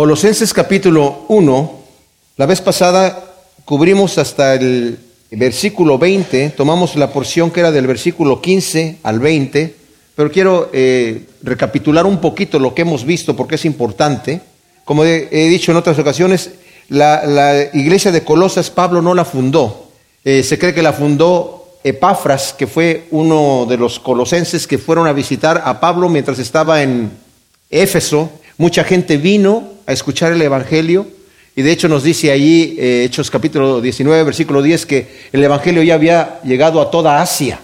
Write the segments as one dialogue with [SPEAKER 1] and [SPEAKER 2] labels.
[SPEAKER 1] Colosenses capítulo 1, la vez pasada cubrimos hasta el versículo 20, tomamos la porción que era del versículo 15 al 20, pero quiero eh, recapitular un poquito lo que hemos visto porque es importante. Como he, dicho en otras ocasiones, la, iglesia de Colosas Pablo no la fundó, eh, se cree que la fundó Epafras, que fue uno de los colosenses que fueron a visitar a Pablo mientras estaba en Éfeso. Mucha gente vino a escuchar el Evangelio y de hecho nos dice allí, eh, Hechos capítulo 19, versículo 10, que el Evangelio ya había llegado a toda Asia.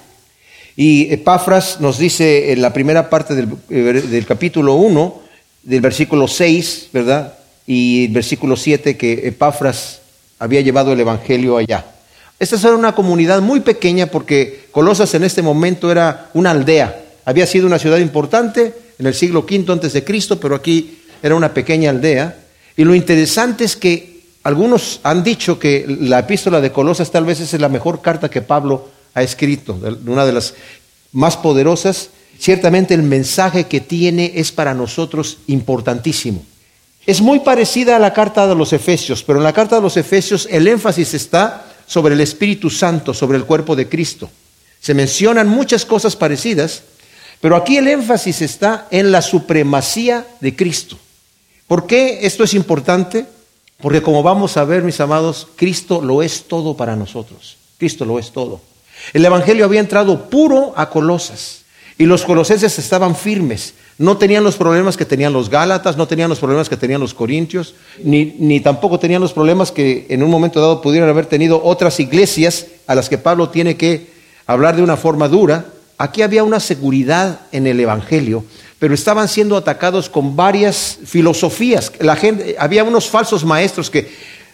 [SPEAKER 1] Y Epafras nos dice en la primera parte del, eh, del capítulo 1, del versículo 6, ¿verdad? Y versículo 7, que Epafras había llevado el Evangelio allá. Esta era una comunidad muy pequeña porque Colosas en este momento era una aldea. Había sido una ciudad importante en el siglo V antes de Cristo, pero aquí era una pequeña aldea. Y lo interesante es que algunos han dicho que la epístola de Colosas tal vez es la mejor carta que Pablo ha escrito, una de las más poderosas. Ciertamente el mensaje que tiene es para nosotros importantísimo. Es muy parecida a la carta de los Efesios, pero en la carta de los Efesios el énfasis está sobre el Espíritu Santo, sobre el cuerpo de Cristo. Se mencionan muchas cosas parecidas, pero aquí el énfasis está en la supremacía de Cristo. ¿Por qué esto es importante? Porque como vamos a ver, mis amados, Cristo lo es todo para nosotros. Cristo lo es todo. El Evangelio había entrado puro a Colosas y los colosenses estaban firmes. No tenían los problemas que tenían los Gálatas, no tenían los problemas que tenían los Corintios, ni, ni tampoco tenían los problemas que en un momento dado pudieran haber tenido otras iglesias a las que Pablo tiene que hablar de una forma dura. Aquí había una seguridad en el Evangelio pero estaban siendo atacados con varias filosofías. La gente, había unos falsos maestros que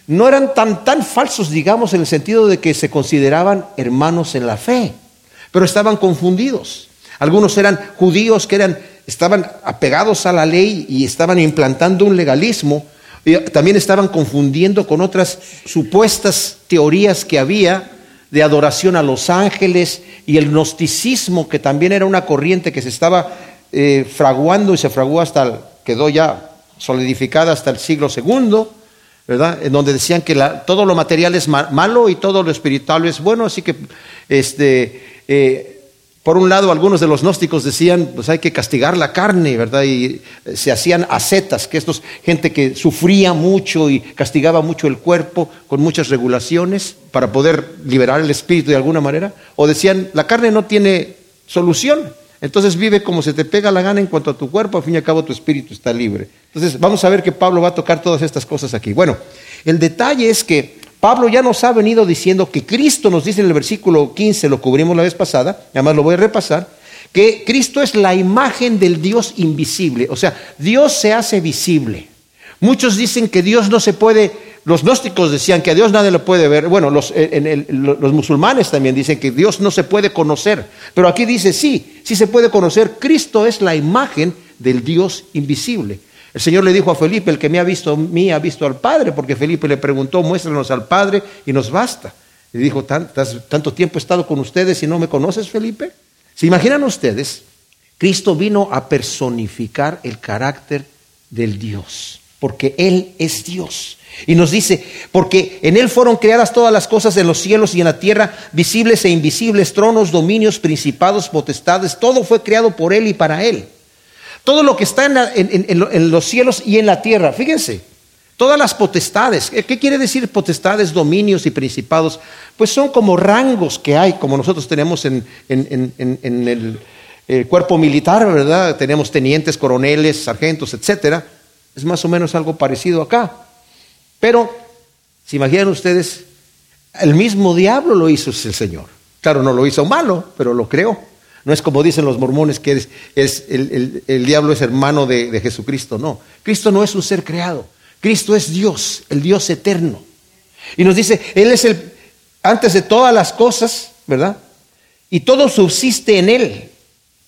[SPEAKER 1] no eran tan, tan falsos, digamos, en el sentido de que se consideraban hermanos en la fe, pero estaban confundidos. Algunos eran judíos que eran, estaban apegados a la ley y estaban implantando un legalismo. también estaban confundiendo con otras supuestas teorías que había de adoración a los ángeles y el gnosticismo, que también era una corriente que se estaba eh, fraguando y se fraguó hasta, quedó ya solidificada hasta el siglo segundo, ¿verdad? En donde decían que todo lo material es malo y todo lo espiritual es bueno, así que, este, eh, por un lado, algunos de los gnósticos decían, pues hay que castigar la carne, ¿verdad? Y eh, se hacían ascetas, que estos, gente que sufría mucho y castigaba mucho el cuerpo con muchas regulaciones para poder liberar el espíritu de alguna manera. O decían, la carne no tiene solución, entonces vive como se te pega la gana en cuanto a tu cuerpo, al fin y al cabo tu espíritu está libre. Entonces vamos a ver que Pablo va a tocar todas estas cosas aquí. Bueno, el detalle es que Pablo ya nos ha venido diciendo que Cristo nos dice en el versículo 15, lo cubrimos la vez pasada, además lo voy a repasar, que Cristo es la imagen del Dios invisible, o sea, Dios se hace visible. Muchos dicen que Dios no se puede los gnósticos decían que a Dios nadie lo puede ver. Bueno, los, los, musulmanes también dicen que Dios no se puede conocer. Pero aquí dice, sí, sí se puede conocer. Cristo es la imagen del Dios invisible. El Señor le dijo a Felipe, el que me ha visto a mí ha visto al Padre, porque Felipe le preguntó, muéstranos al Padre y nos basta. Le dijo, ¿tanto tiempo he estado con ustedes y no me conoces, Felipe? ¿Se imaginan ustedes? Cristo vino a personificar el carácter del Dios, porque Él es Dios. Y nos dice, porque en Él fueron creadas todas las cosas en los cielos y en la tierra, visibles e invisibles, tronos, dominios, principados, potestades, todo fue creado por Él y para Él. Todo lo que está en, los cielos y en la tierra, fíjense, todas las potestades, ¿qué quiere decir potestades, dominios y principados? Pues son como rangos que hay, como nosotros tenemos en, el, el cuerpo militar, ¿verdad? Tenemos tenientes, coroneles, sargentos, etcétera. Es más o menos algo parecido acá. Pero, ¿se imaginan ustedes? El mismo diablo lo hizo el Señor. Claro, no lo hizo malo, pero lo creó. No es como dicen los mormones que es, el, diablo es hermano de, de Jesucristo. No, Cristo no es un ser creado. Cristo es Dios, el Dios eterno. Y nos dice, Él es el, antes de todas las cosas, ¿verdad? Y todo subsiste en Él.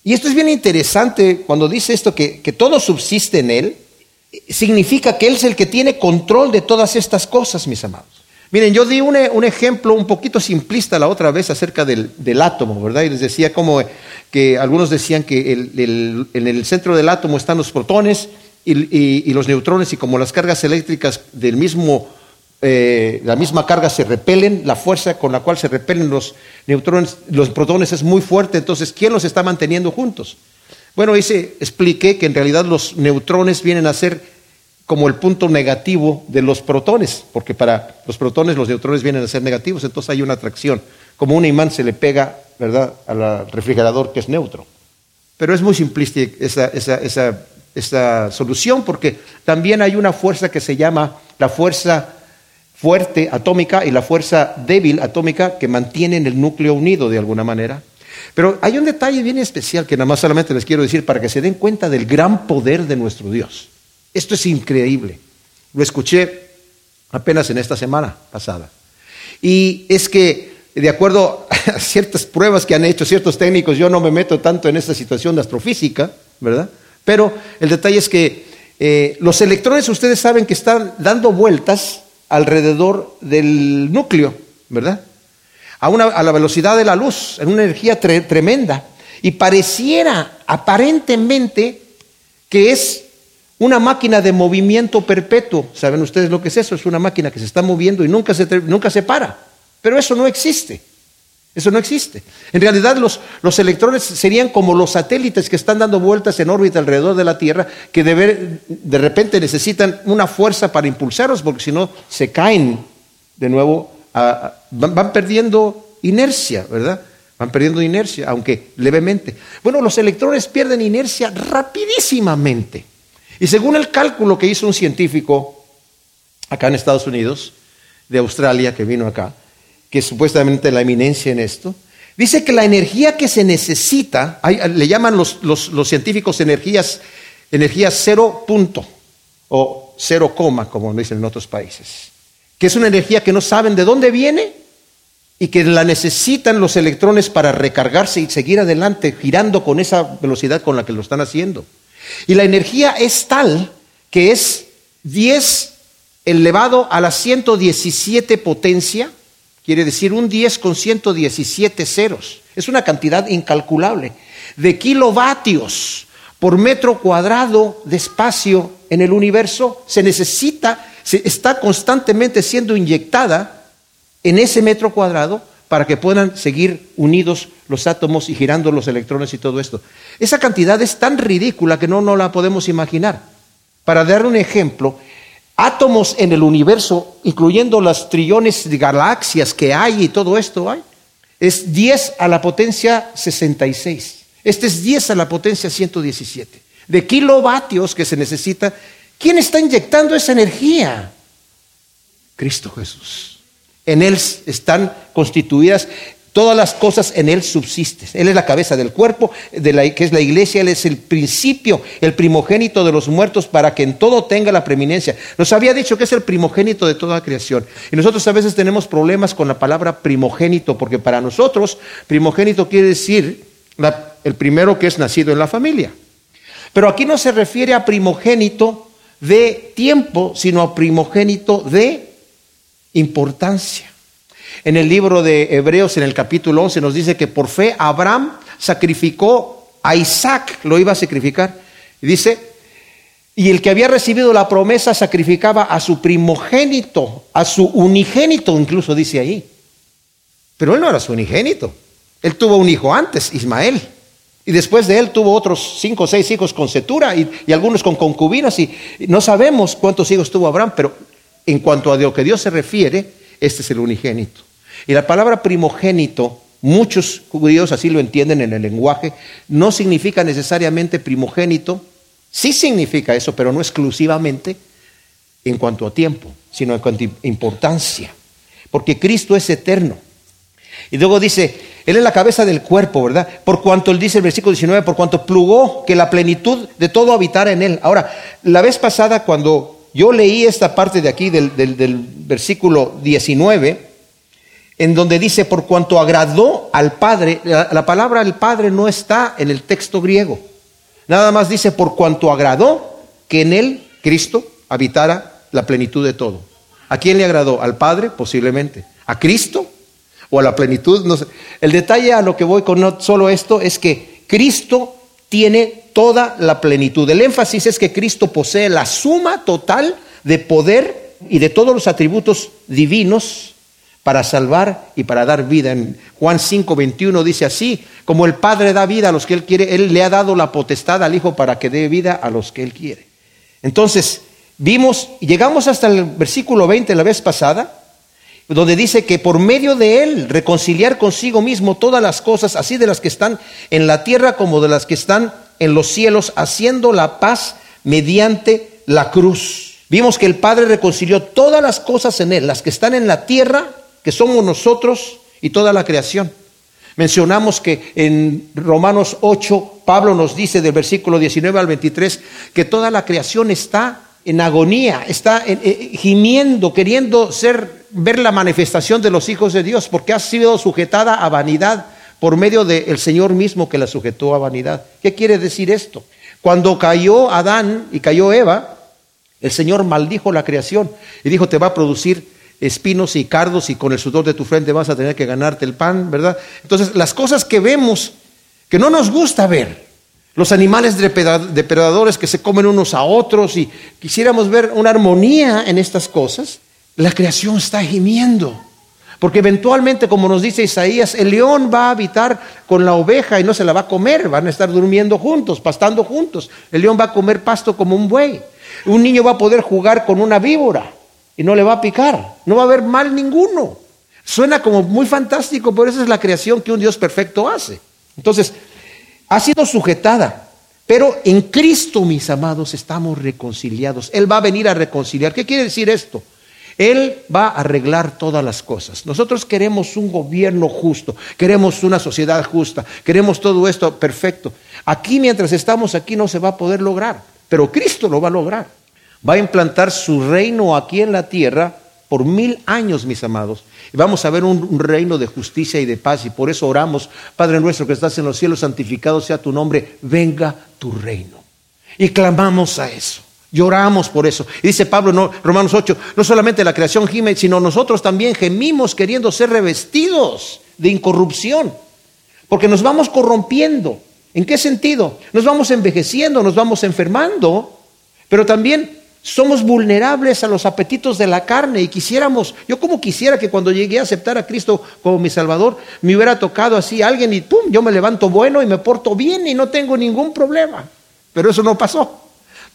[SPEAKER 1] Y esto es bien interesante cuando dice esto, que, que todo subsiste en Él significa que Él es el que tiene control de todas estas cosas, mis amados. Miren, yo di un, ejemplo un poquito simplista la otra vez acerca del, átomo, ¿verdad? Y les decía como que algunos decían que en el centro del átomo están los protones y, los neutrones y como las cargas eléctricas del mismo, eh, la misma carga se repelen, la fuerza con la cual se repelen los neutrones, los protones es muy fuerte, entonces ¿quién los está manteniendo juntos? Bueno, hice, expliqué que en realidad los neutrones vienen a ser como el punto negativo de los protones, porque para los protones los neutrones vienen a ser negativos, entonces hay una atracción, como un imán se le pega, ¿verdad?, al refrigerador que es neutro. Pero es muy simplista esa, esa, esa esta solución, porque también hay una fuerza que se llama la fuerza fuerte atómica y la fuerza débil atómica que mantienen el núcleo unido de alguna manera. Pero hay un detalle bien especial que nada más solamente les quiero decir para que se den cuenta del gran poder de nuestro Dios. Esto es increíble. Lo escuché apenas en esta semana pasada. Y es que, de acuerdo a ciertas pruebas que han hecho ciertos técnicos, yo no me meto tanto en esta situación de astrofísica, ¿verdad? Pero el detalle es que eh, los electrones ustedes saben que están dando vueltas alrededor del núcleo, ¿verdad? A, a la velocidad de la luz, en una energía tremenda. Y pareciera aparentemente que es una máquina de movimiento perpetuo. ¿Saben ustedes lo que es eso? Es una máquina que se está moviendo y nunca se, nunca se para. Pero eso no existe. Eso no existe. En realidad los, los, electrones serían como los satélites que están dando vueltas en órbita alrededor de la Tierra, que de, de repente necesitan una fuerza para impulsarlos, porque si no se caen de nuevo, van, perdiendo inercia, ¿verdad? Van perdiendo inercia, aunque levemente. Bueno, los electrones pierden inercia rapidísimamente. Y según el cálculo que hizo un científico acá en Estados Unidos, de Australia, que vino acá, que es supuestamente la eminencia en esto, dice que la energía que se necesita, le llaman los, científicos energías, energía cero punto o cero coma, como dicen en otros países, que es una energía que no saben de dónde viene y que la necesitan los electrones para recargarse y seguir adelante, girando con esa velocidad con la que lo están haciendo. Y la energía es tal que es 10 elevado a la 117 potencia Quiere decir un 10 con 117 ceros. Es una cantidad incalculable de kilovatios por metro cuadrado de espacio en el universo. Se necesita, se está constantemente siendo inyectada en ese metro cuadrado para que puedan seguir unidos los átomos y girando los electrones y todo esto. Esa cantidad es tan ridícula que no, no la podemos imaginar. Para dar un ejemplo, átomos en el universo, incluyendo las trillones de galaxias que hay y todo esto hay, es 10 a la potencia 66. Este es 10 a la potencia 117. De kilovatios que se necesita. ¿Quién está inyectando esa energía? Cristo Jesús. En Él están constituidas Todas las cosas en Él subsisten. Él es la cabeza del cuerpo, que es la iglesia. Él es el principio, el primogénito de los muertos para que en todo tenga la preeminencia. Nos había dicho que es el primogénito de toda creación. Y nosotros a veces tenemos problemas con la palabra primogénito, porque para nosotros primogénito quiere decir el primero que es nacido en la familia. Pero aquí no se refiere a primogénito de tiempo, sino a primogénito de importancia. En el libro de Hebreos, en el capítulo 11, nos dice que por fe Abraham sacrificó a Isaac, lo iba a sacrificar. Y dice, y el que había recibido la promesa sacrificaba a su primogénito, a su unigénito, incluso dice ahí. Pero él no era su unigénito. Él tuvo un hijo antes, Ismael. Y después de él tuvo otros cinco o seis hijos con Setura y, algunos con concubinas. Y no sabemos cuántos hijos tuvo Abraham, pero en cuanto a lo que Dios se refiere, este es el unigénito. Y la palabra primogénito, muchos judíos así lo entienden en el lenguaje, no significa necesariamente primogénito, sí significa eso, pero no exclusivamente en cuanto a tiempo, sino en cuanto a importancia, porque Cristo es eterno. Y luego dice, Él es la cabeza del cuerpo, ¿verdad? Por cuanto Él dice el versículo 19, por cuanto plugó que la plenitud de todo habitara en Él. Ahora, la vez pasada cuando yo leí esta parte de aquí del, versículo 19, en donde dice, por cuanto agradó al Padre, la, palabra el Padre no está en el texto griego. Nada más dice, por cuanto agradó que en él, Cristo, habitara la plenitud de todo. ¿A quién le agradó? ¿Al Padre? Posiblemente. ¿A Cristo? ¿O a la plenitud? No sé. El detalle a lo que voy con no solo esto es que Cristo tiene toda la plenitud. El énfasis es que Cristo posee la suma total de poder y de todos los atributos divinos para salvar y para dar vida. En Juan 5, 21 dice así, como el Padre da vida a los que Él quiere, Él le ha dado la potestad al Hijo para que dé vida a los que Él quiere. Entonces, vimos, llegamos hasta el versículo 20 la vez pasada, donde dice que por medio de Él reconciliar consigo mismo todas las cosas, así de las que están en la tierra como de las que están en los cielos, haciendo la paz mediante la cruz. Vimos que el Padre reconcilió todas las cosas en Él, las que están en la tierra, que somos nosotros y toda la creación. Mencionamos que en Romanos 8, Pablo nos dice del versículo 19 al 23 que toda la creación está en agonía, está eh, gimiendo, queriendo ser, ver la manifestación de los hijos de Dios, porque ha sido sujetada a vanidad por medio del Señor mismo que la sujetó a vanidad. ¿Qué quiere decir esto? Cuando cayó Adán y cayó Eva, el Señor maldijo la creación y dijo, te va a producir espinos y cardos y con el sudor de tu frente vas a tener que ganarte el pan, ¿verdad? Entonces, las cosas que vemos, que no nos gusta ver, los animales depredadores que se comen unos a otros y quisiéramos ver una armonía en estas cosas, la creación está gimiendo. Porque eventualmente, como nos dice Isaías, el león va a habitar con la oveja y no se la va a comer, van a estar durmiendo juntos, pastando juntos. El león va a comer pasto como un buey. Un niño va a poder jugar con una víbora y no le va a picar, no va a haber mal ninguno. Suena como muy fantástico, pero esa es la creación que un Dios perfecto hace. Entonces, ha sido sujetada, pero en Cristo, mis amados, estamos reconciliados. Él va a venir a reconciliar. ¿Qué quiere decir esto? Él va a arreglar todas las cosas. Nosotros queremos un gobierno justo, queremos una sociedad justa, queremos todo esto perfecto. Aquí mientras estamos aquí no se va a poder lograr, pero Cristo lo va a lograr. Va a implantar su reino aquí en la tierra por mil años, mis amados. Y vamos a ver un, reino de justicia y de paz. Y por eso oramos, Padre nuestro que estás en los cielos, santificado sea tu nombre, venga tu reino. Y clamamos a eso. Lloramos por eso. Y dice Pablo en Romanos 8, no solamente la creación gime, sino nosotros también gemimos queriendo ser revestidos de incorrupción. Porque nos vamos corrompiendo. ¿En qué sentido? Nos vamos envejeciendo, nos vamos enfermando, pero también somos vulnerables a los apetitos de la carne y quisiéramos, yo como quisiera que cuando llegué a aceptar a Cristo como mi Salvador, me hubiera tocado así alguien y pum, yo me levanto bueno y me porto bien y no tengo ningún problema. Pero eso no pasó.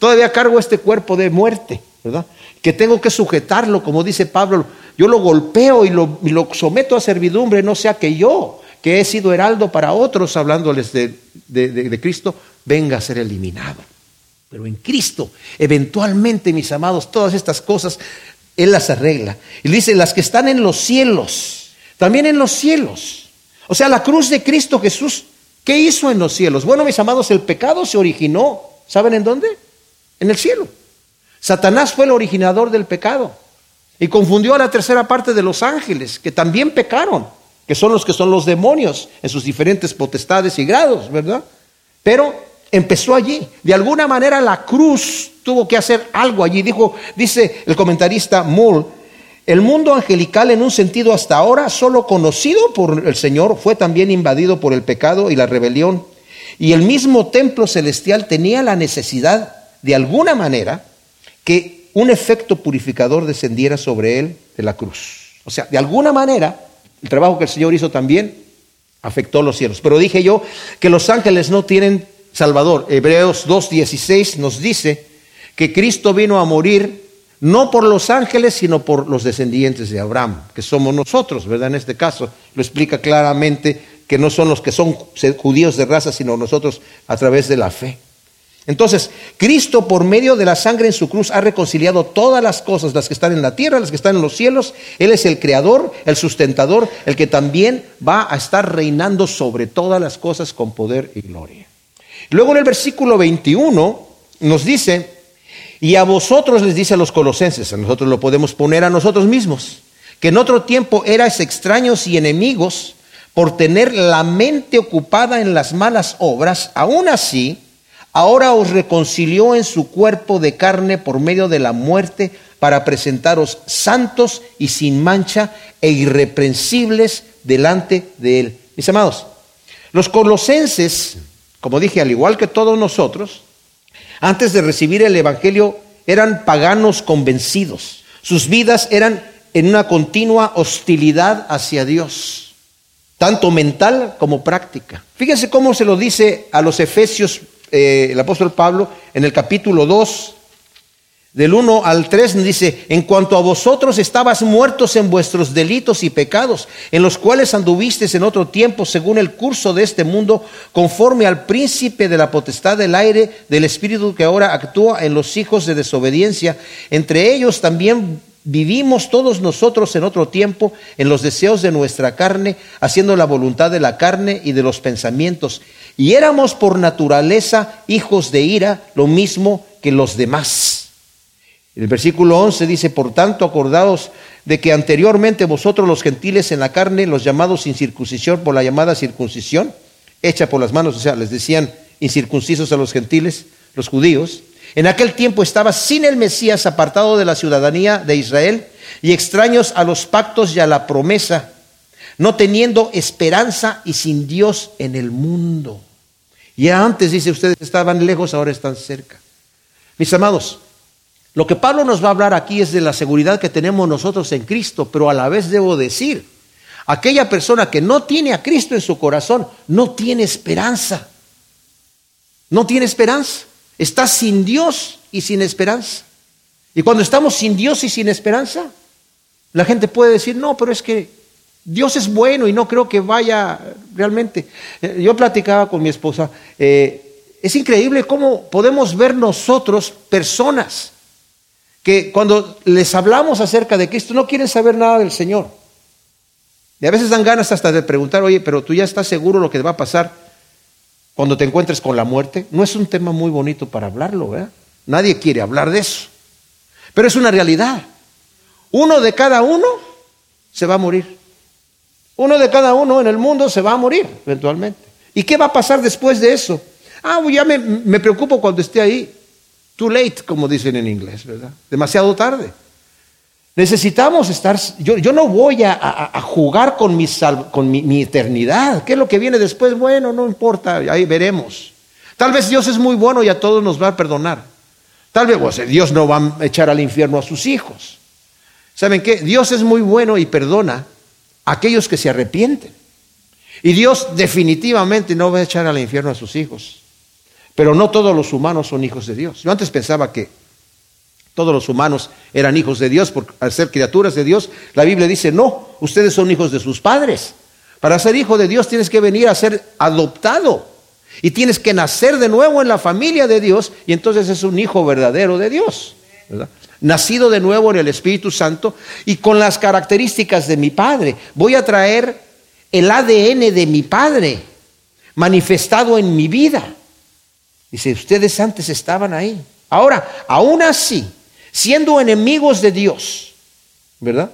[SPEAKER 1] Todavía cargo este cuerpo de muerte, ¿verdad? Que tengo que sujetarlo, como dice Pablo, yo lo golpeo y lo, someto a servidumbre, no sea que yo, que he sido heraldo para otros, hablándoles de, de Cristo, venga a ser eliminado. Pero en Cristo, eventualmente, mis amados, todas estas cosas, Él las arregla. Y dice, las que están en los cielos, también en los cielos. O sea, la cruz de Cristo Jesús, ¿qué hizo en los cielos? Bueno, mis amados, el pecado se originó, ¿saben en dónde? en el cielo. Satanás fue el originador del pecado y confundió a la tercera parte de los ángeles, que también pecaron, que son los que son los demonios en sus diferentes potestades y grados, ¿verdad? Pero empezó allí. De alguna manera la cruz tuvo que hacer algo allí. Dijo, dice el comentarista Mull, el mundo angelical en un sentido hasta ahora solo conocido por el Señor fue también invadido por el pecado y la rebelión. Y el mismo templo celestial tenía la necesidad de alguna manera que un efecto purificador descendiera sobre él de la cruz. O sea, de alguna manera, el trabajo que el Señor hizo también afectó los cielos. Pero dije yo que los ángeles no tienen Salvador. Hebreos 2.16 nos dice que Cristo vino a morir no por los ángeles, sino por los descendientes de Abraham, que somos nosotros, ¿verdad? En este caso lo explica claramente que no son los que son judíos de raza, sino nosotros a través de la fe. Entonces, Cristo por medio de la sangre en su cruz ha reconciliado todas las cosas, las que están en la tierra, las que están en los cielos. Él es el creador, el sustentador, el que también va a estar reinando sobre todas las cosas con poder y gloria. Luego en el versículo 21 nos dice, y a vosotros les dice a los colosenses, a nosotros lo podemos poner a nosotros mismos, que en otro tiempo erais extraños y enemigos por tener la mente ocupada en las malas obras, aún así, ahora os reconcilió en su cuerpo de carne por medio de la muerte para presentaros santos y sin mancha e irreprensibles delante de él. Mis amados, los colosenses como dije, al igual que todos nosotros, antes de recibir el Evangelio eran paganos convencidos. Sus vidas eran en una continua hostilidad hacia Dios, tanto mental como práctica. Fíjense cómo se lo dice a los Efesios eh, el apóstol Pablo en el capítulo 2, del 1 al 3 dice, en cuanto a vosotros estabas muertos en vuestros delitos y pecados, en los cuales anduvisteis en otro tiempo según el curso de este mundo, conforme al príncipe de la potestad del aire, del espíritu que ahora actúa en los hijos de desobediencia. Entre ellos también vivimos todos nosotros en otro tiempo en los deseos de nuestra carne, haciendo la voluntad de la carne y de los pensamientos. Y éramos por naturaleza hijos de ira, lo mismo que los demás. El versículo 11 dice, por tanto, acordaos de que anteriormente vosotros los gentiles en la carne, los llamados incircuncisión por la llamada circuncisión, hecha por las manos, o sea, les decían incircuncisos a los gentiles, los judíos, en aquel tiempo estaba sin el Mesías apartado de la ciudadanía de Israel y extraños a los pactos y a la promesa, no teniendo esperanza y sin Dios en el mundo. Y antes, dice, ustedes estaban lejos, ahora están cerca. Mis amados, lo que Pablo nos va a hablar aquí es de la seguridad que tenemos nosotros en Cristo, pero a la vez debo decir, aquella persona que no tiene a Cristo en su corazón no tiene esperanza. No tiene esperanza. Está sin Dios y sin esperanza. Y cuando estamos sin Dios y sin esperanza, la gente puede decir, no, pero es que Dios es bueno y no creo que vaya realmente. Eh, yo platicaba con mi esposa, eh, es increíble cómo podemos ver nosotros personas que cuando les hablamos acerca de Cristo no quieren saber nada del Señor. Y a veces dan ganas hasta de preguntar, oye, pero tú ya estás seguro lo que va a pasar cuando te encuentres con la muerte. No es un tema muy bonito para hablarlo, ¿verdad? Nadie quiere hablar de eso. Pero es una realidad. Uno de cada uno se va a morir. Uno de cada uno en el mundo se va a morir eventualmente. ¿Y qué va a pasar después de eso? Ah, ya me, me preocupo cuando esté ahí. Too late, como dicen en inglés, ¿verdad? Demasiado tarde. Necesitamos estar, yo, no voy a, jugar con, mi, con mi, eternidad. ¿Qué es lo que viene después? Bueno, no importa, ahí veremos. Tal vez Dios es muy bueno y a todos nos va a perdonar. Tal vez Dios no va a echar al infierno a sus hijos. ¿Saben qué? Dios es muy bueno y perdona a aquellos que se arrepienten. Y Dios definitivamente no va a echar al infierno a sus hijos. Pero no todos los humanos son hijos de Dios. Yo antes pensaba que todos los humanos eran hijos de Dios por al ser criaturas de Dios. La Biblia dice, no, ustedes son hijos de sus padres. Para ser hijo de Dios tienes que venir a ser adoptado. Y tienes que nacer de nuevo en la familia de Dios y entonces es un hijo verdadero de Dios. Nacido de nuevo en el Espíritu Santo y con las características de mi Padre. Voy a traer el ADN de mi Padre manifestado en mi vida. Dice, ustedes antes estaban ahí. Ahora, aún así, siendo enemigos de Dios, ¿verdad?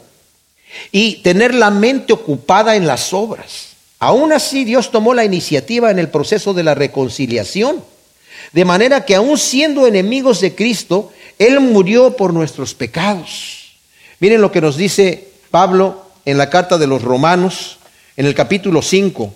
[SPEAKER 1] Y tener la mente ocupada en las obras. Aún así, Dios tomó la iniciativa en el proceso de la reconciliación. De manera que aún siendo enemigos de Cristo, Él murió por nuestros pecados. Miren lo que nos dice Pablo en la carta de los Romanos, en el capítulo 5.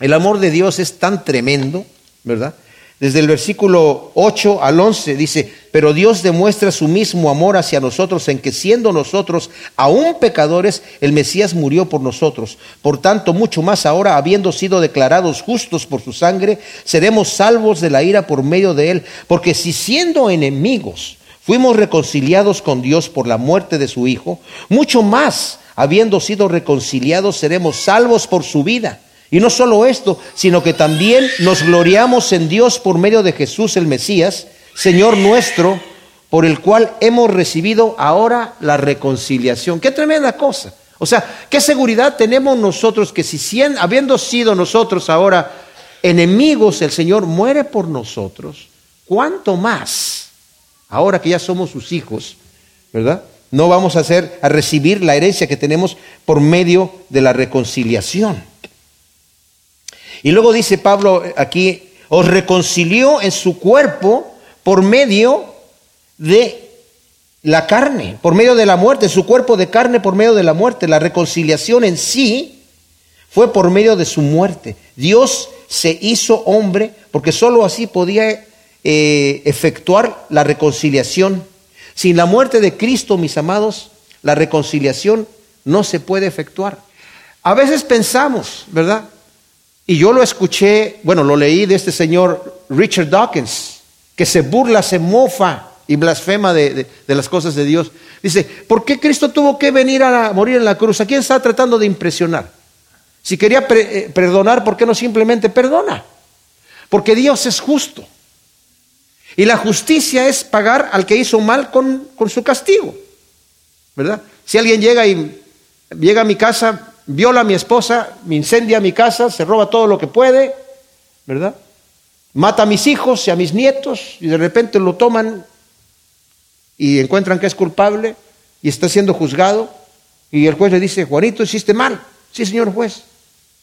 [SPEAKER 1] El amor de Dios es tan tremendo, ¿verdad? Desde el versículo 8 al 11 dice, pero Dios demuestra su mismo amor hacia nosotros en que siendo nosotros aún pecadores, el Mesías murió por nosotros. Por tanto, mucho más ahora, habiendo sido declarados justos por su sangre, seremos salvos de la ira por medio de él. Porque si siendo enemigos fuimos reconciliados con Dios por la muerte de su Hijo, mucho más, habiendo sido reconciliados, seremos salvos por su vida. Y no solo esto, sino que también nos gloriamos en Dios por medio de Jesús el Mesías, Señor nuestro, por el cual hemos recibido ahora la reconciliación. Qué tremenda cosa. O sea, qué seguridad tenemos nosotros que si habiendo sido nosotros ahora enemigos, el Señor muere por nosotros, ¿cuánto más? Ahora que ya somos sus hijos, ¿verdad? No vamos a hacer a recibir la herencia que tenemos por medio de la reconciliación. Y luego dice Pablo aquí, os reconcilió en su cuerpo por medio de la carne, por medio de la muerte, su cuerpo de carne por medio de la muerte. La reconciliación en sí fue por medio de su muerte. Dios se hizo hombre porque sólo así podía eh, efectuar la reconciliación. Sin la muerte de Cristo, mis amados, la reconciliación no se puede efectuar. A veces pensamos, ¿verdad? Y yo lo escuché, bueno, lo leí de este señor Richard Dawkins, que se burla, se mofa y blasfema de, las cosas de Dios. Dice, ¿por qué Cristo tuvo que venir a morir en la cruz? ¿A quién está tratando de impresionar? Si quería eh, perdonar, ¿por qué no simplemente perdona? Porque Dios es justo. Y la justicia es pagar al que hizo mal con, con su castigo. ¿Verdad? Si alguien llega y llega a mi casa, viola a mi esposa, me incendia mi casa, se roba todo lo que puede, ¿verdad? Mata a mis hijos y a mis nietos y de repente lo toman y encuentran que es culpable y está siendo juzgado y el juez le dice, Juanito, hiciste mal. Sí, señor juez.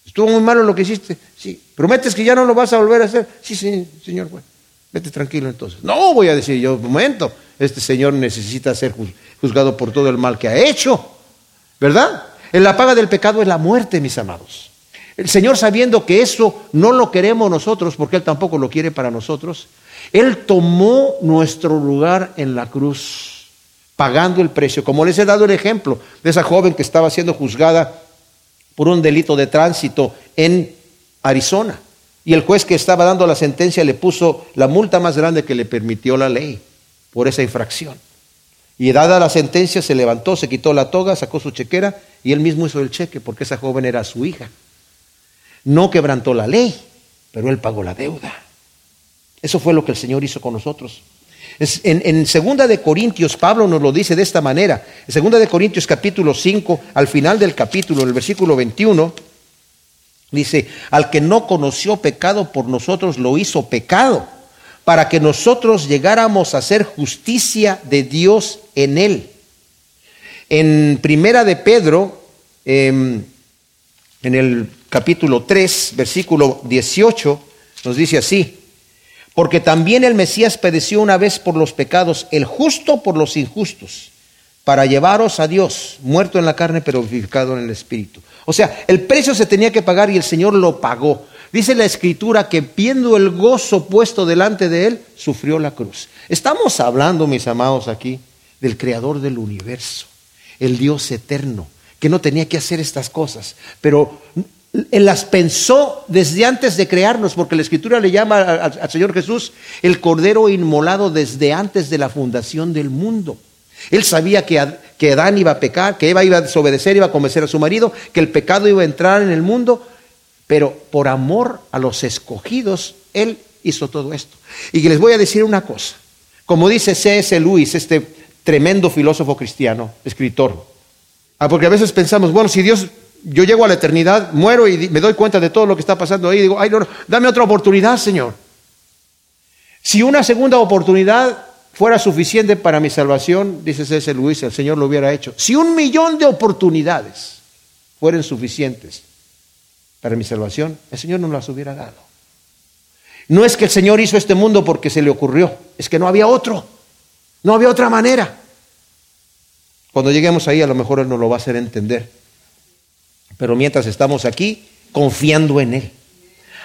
[SPEAKER 1] Estuvo muy malo lo que hiciste. Sí. ¿Prometes que ya no lo vas a volver a hacer? Sí, sí señor juez. Vete tranquilo entonces. No, voy a decir yo, un momento, este señor necesita ser juzgado por todo el mal que ha hecho. ¿Verdad? La paga del pecado es la muerte, mis amados. El Señor sabiendo que eso no lo queremos nosotros, porque Él tampoco lo quiere para nosotros, Él tomó nuestro lugar en la cruz, pagando el precio. Como les he dado el ejemplo de esa joven que estaba siendo juzgada por un delito de tránsito en Arizona. Y el juez que estaba dando la sentencia le puso la multa más grande que le permitió la ley por esa infracción. Y dada la sentencia se levantó, se quitó la toga, sacó su chequera y él mismo hizo el cheque porque esa joven era su hija. No quebrantó la ley, pero él pagó la deuda. Eso fue lo que el Señor hizo con nosotros. en, en, Segunda de Corintios, Pablo nos lo dice de esta manera. En Segunda de Corintios capítulo 5, al final del capítulo, en el versículo 21, dice, al que no conoció pecado por nosotros lo hizo pecado para que nosotros llegáramos a ser justicia de Dios en él. En Primera de Pedro, em, en el capítulo 3, versículo 18, nos dice así, porque también el Mesías padeció una vez por los pecados, el justo por los injustos, para llevaros a Dios, muerto en la carne, pero vivificado en el Espíritu. O sea, el precio se tenía que pagar y el Señor lo pagó. Dice la escritura que viendo el gozo puesto delante de él, sufrió la cruz. Estamos hablando, mis amados, aquí del creador del universo, el Dios eterno, que no tenía que hacer estas cosas, pero él las pensó desde antes de crearnos, porque la escritura le llama al, Señor Jesús el Cordero inmolado desde antes de la fundación del mundo. Él sabía que, que Adán iba a pecar, que Eva iba a desobedecer, iba a convencer a su marido, que el pecado iba a entrar en el mundo, pero por amor a los escogidos, Él hizo todo esto. Y les voy a decir una cosa. Como dice C.S. Lewis, este tremendo filósofo cristiano, escritor. Ah, porque a veces pensamos, bueno, si Dios, yo llego a la eternidad, muero y me doy cuenta de todo lo que está pasando ahí, y digo, ay, no, dame otra oportunidad, Señor. Si una segunda oportunidad fuera suficiente para mi salvación, dice C.S. Lewis, el Señor lo hubiera hecho. Si un millón de oportunidades fueran suficientes, para mi salvación, el Señor no las hubiera dado. No es que el Señor hizo este mundo porque se le ocurrió, es que no había otro, no había otra manera. Cuando lleguemos ahí a lo mejor Él nos lo va a hacer entender. Pero mientras estamos aquí, confiando en Él.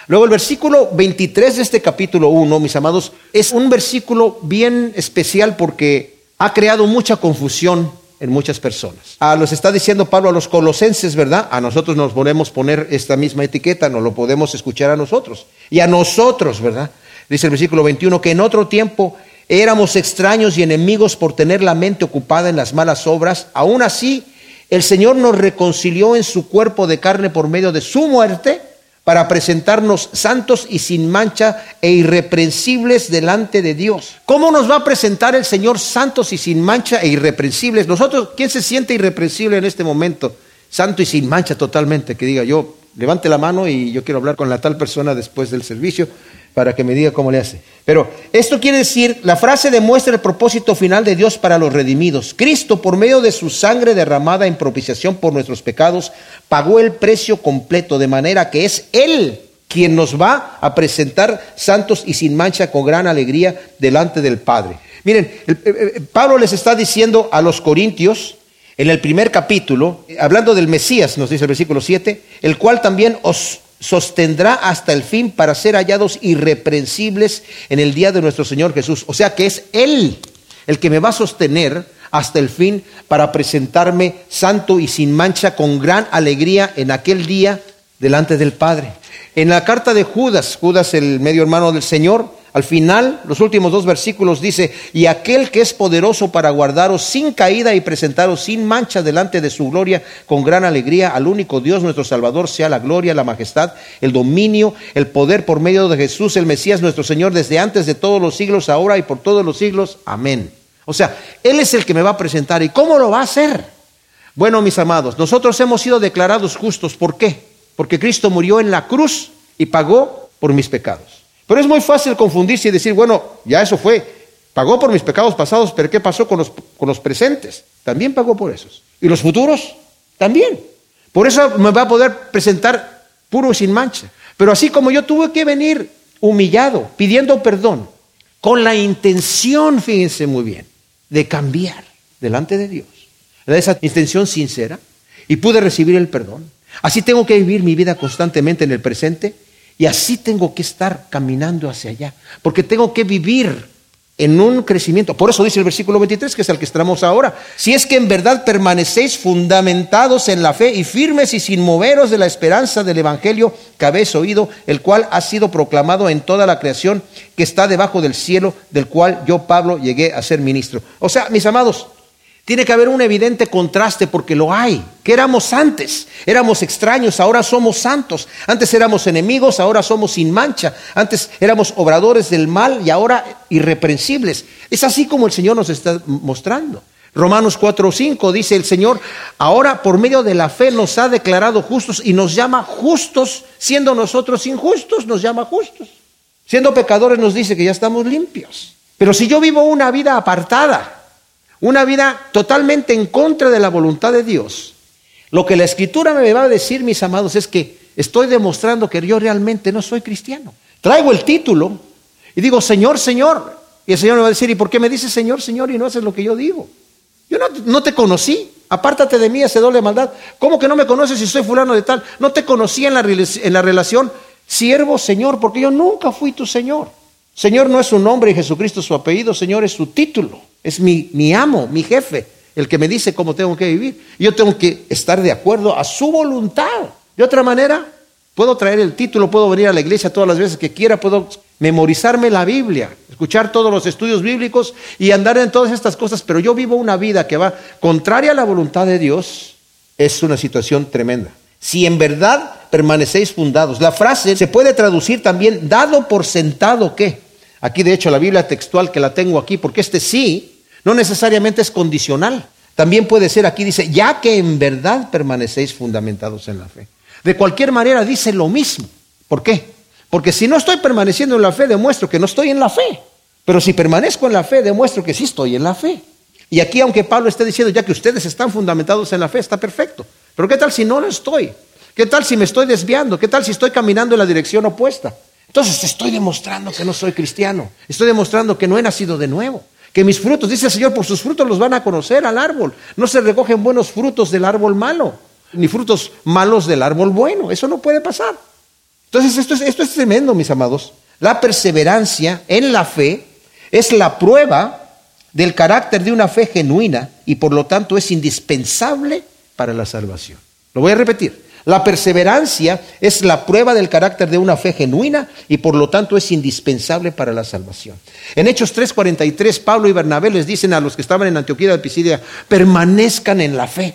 [SPEAKER 1] Luego el versículo 23 de este capítulo 1, mis amados, es un versículo bien especial porque ha creado mucha confusión en muchas personas. Ah, los está diciendo Pablo a los colosenses, ¿verdad? A nosotros nos podemos poner esta misma etiqueta, no lo podemos escuchar a nosotros. Y a nosotros, ¿verdad? Dice el versículo 21, que en otro tiempo éramos extraños y enemigos por tener la mente ocupada en las malas obras, aún así el Señor nos reconcilió en su cuerpo de carne por medio de su muerte para presentarnos santos y sin mancha e irreprensibles delante de Dios. ¿Cómo nos va a presentar el Señor santos y sin mancha e irreprensibles? Nosotros, ¿quién se siente irreprensible en este momento? Santo y sin mancha totalmente, que diga yo, levante la mano y yo quiero hablar con la tal persona después del servicio para que me diga cómo le hace. Pero esto quiere decir, la frase demuestra el propósito final de Dios para los redimidos. Cristo, por medio de su sangre derramada en propiciación por nuestros pecados, pagó el precio completo, de manera que es Él quien nos va a presentar santos y sin mancha con gran alegría delante del Padre. Miren, Pablo les está diciendo a los corintios, en el primer capítulo, hablando del Mesías, nos dice el versículo 7, el cual también os sostendrá hasta el fin para ser hallados irreprensibles en el día de nuestro Señor Jesús. O sea que es Él el que me va a sostener hasta el fin para presentarme santo y sin mancha con gran alegría en aquel día delante del Padre. En la carta de Judas, Judas el medio hermano del Señor, al final, los últimos dos versículos dice, y aquel que es poderoso para guardaros sin caída y presentaros sin mancha delante de su gloria con gran alegría, al único Dios nuestro Salvador, sea la gloria, la majestad, el dominio, el poder por medio de Jesús, el Mesías nuestro Señor, desde antes de todos los siglos, ahora y por todos los siglos. Amén. O sea, Él es el que me va a presentar. ¿Y cómo lo va a hacer? Bueno, mis amados, nosotros hemos sido declarados justos. ¿Por qué? Porque Cristo murió en la cruz y pagó por mis pecados. Pero es muy fácil confundirse y decir, bueno, ya eso fue, pagó por mis pecados pasados, pero ¿qué pasó con los, con los presentes? También pagó por esos. ¿Y los futuros? También. Por eso me va a poder presentar puro y sin mancha. Pero así como yo tuve que venir humillado, pidiendo perdón, con la intención, fíjense muy bien, de cambiar delante de Dios. Esa intención sincera. Y pude recibir el perdón. Así tengo que vivir mi vida constantemente en el presente y así tengo que estar caminando hacia allá, porque tengo que vivir en un crecimiento. Por eso dice el versículo 23, que es el que estamos ahora. Si es que en verdad permanecéis fundamentados en la fe y firmes y sin moveros de la esperanza del Evangelio que habéis oído, el cual ha sido proclamado en toda la creación que está debajo del cielo, del cual yo, Pablo, llegué a ser ministro. O sea, mis amados, tiene que haber un evidente contraste porque lo hay. ¿Qué éramos antes? Éramos extraños, ahora somos santos. Antes éramos enemigos, ahora somos sin mancha. Antes éramos obradores del mal y ahora irreprensibles. Es así como el Señor nos está mostrando. Romanos 4 o 5 dice el Señor, ahora por medio de la fe nos ha declarado justos y nos llama justos, siendo nosotros injustos, nos llama justos. Siendo pecadores nos dice que ya estamos limpios. Pero si yo vivo una vida apartada, una vida totalmente en contra de la voluntad de Dios. Lo que la escritura me va a decir, mis amados, es que estoy demostrando que yo realmente no soy cristiano. Traigo el título y digo, Señor, Señor. Y el Señor me va a decir, ¿y por qué me dices Señor, Señor y no haces lo que yo digo? Yo no, te conocí. Apártate de mí ese doble maldad. ¿Cómo que no me conoces si soy fulano de tal? No te conocí en la, en la relación siervo, Señor, porque yo nunca fui tu Señor. Señor no es su nombre y Jesucristo es su apellido, Señor es su título. Es mi, amo, mi jefe, el que me dice cómo tengo que vivir. Yo tengo que estar de acuerdo a su voluntad. De otra manera, puedo traer el título, puedo venir a la iglesia todas las veces que quiera, puedo memorizarme la Biblia, escuchar todos los estudios bíblicos y andar en todas estas cosas, pero yo vivo una vida que va contraria a la voluntad de Dios, es una situación tremenda. Si en verdad permanecéis fundados, la frase se puede traducir también dado por sentado que. Aquí de hecho la Biblia textual que la tengo aquí, porque este sí no necesariamente es condicional. También puede ser aquí, dice, ya que en verdad permanecéis fundamentados en la fe. De cualquier manera dice lo mismo. ¿Por qué? Porque si no estoy permaneciendo en la fe, demuestro que no estoy en la fe. Pero si permanezco en la fe, demuestro que sí estoy en la fe. Y aquí, aunque Pablo esté diciendo ya que ustedes están fundamentados en la fe, está perfecto. Pero ¿qué tal si no lo estoy? ¿Qué tal si me estoy desviando? ¿Qué tal si estoy caminando en la dirección opuesta? Entonces estoy demostrando que no soy cristiano. Estoy demostrando que no he nacido de nuevo que mis frutos, dice el Señor, por sus frutos los van a conocer al árbol. No se recogen buenos frutos del árbol malo, ni frutos malos del árbol bueno. Eso no puede pasar. Entonces, esto es, esto es tremendo, mis amados. La perseverancia en la fe es la prueba del carácter de una fe genuina y por lo tanto es indispensable para la salvación. Lo voy a repetir. La perseverancia es la prueba del carácter de una fe genuina y por lo tanto es indispensable para la salvación. En Hechos 3:43, Pablo y Bernabé les dicen a los que estaban en Antioquía de Pisidia, permanezcan en la fe.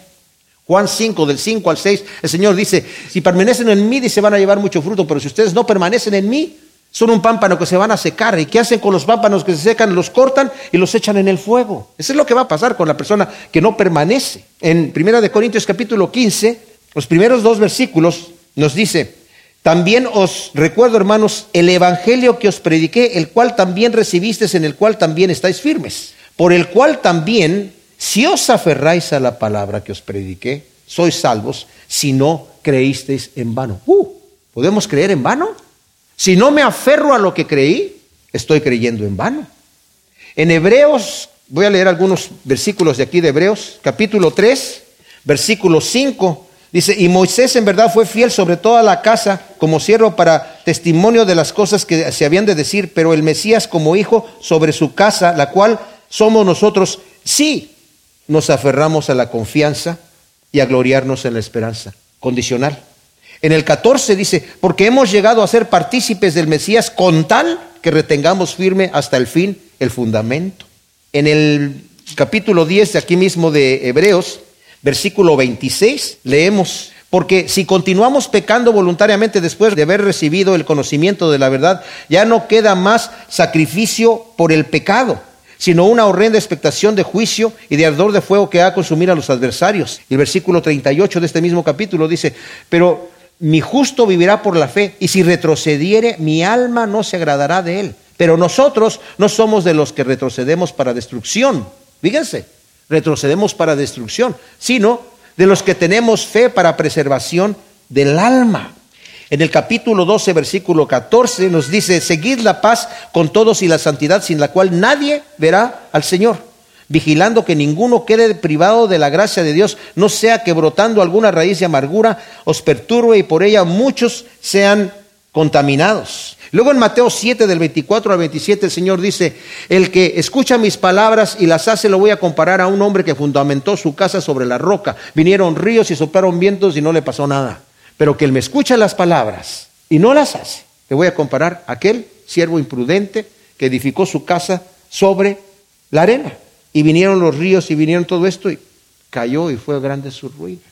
[SPEAKER 1] Juan 5, del 5 al 6, el Señor dice, si permanecen en mí, se van a llevar mucho fruto, pero si ustedes no permanecen en mí, son un pámpano que se van a secar. ¿Y qué hacen con los pámpanos que se secan? Los cortan y los echan en el fuego. Eso es lo que va a pasar con la persona que no permanece. En 1 de Corintios capítulo 15, los primeros dos versículos nos dice, también os recuerdo, hermanos, el evangelio que os prediqué, el cual también recibisteis, en el cual también estáis firmes, por el cual también, si os aferráis a la palabra que os prediqué, sois salvos, si no creísteis en vano. Uh, ¿Podemos creer en vano? Si no me aferro a lo que creí, estoy creyendo en vano. En Hebreos, voy a leer algunos versículos de aquí de Hebreos, capítulo 3, versículo 5 Dice, y Moisés en verdad fue fiel sobre toda la casa como siervo para testimonio de las cosas que se habían de decir, pero el Mesías como hijo sobre su casa, la cual somos nosotros, sí nos aferramos a la confianza y a gloriarnos en la esperanza. Condicional. En el 14 dice, porque hemos llegado a ser partícipes del Mesías con tal que retengamos firme hasta el fin el fundamento. En el capítulo 10 de aquí mismo de Hebreos, versículo 26, leemos, porque si continuamos pecando voluntariamente después de haber recibido el conocimiento de la verdad, ya no queda más sacrificio por el pecado, sino una horrenda expectación de juicio y de ardor de fuego que ha a consumir a los adversarios. Y el versículo 38 de este mismo capítulo dice, pero mi justo vivirá por la fe, y si retrocediere, mi alma no se agradará de él. Pero nosotros no somos de los que retrocedemos para destrucción. Fíjense, retrocedemos para destrucción, sino de los que tenemos fe para preservación del alma. En el capítulo 12, versículo 14 nos dice, seguid la paz con todos y la santidad sin la cual nadie verá al Señor vigilando que ninguno quede privado de la gracia de Dios, no sea que brotando alguna raíz de amargura os perturbe y por ella muchos sean contaminados. Luego en Mateo 7 del 24 al 27 el Señor dice, el que escucha mis palabras y las hace lo voy a comparar a un hombre que fundamentó su casa sobre la roca. Vinieron ríos y soplaron vientos y no le pasó nada. Pero que él me escucha las palabras y no las hace, le voy a comparar a aquel siervo imprudente que edificó su casa sobre la arena. Y vinieron los ríos y vinieron todo esto y cayó y fue grande su ruina.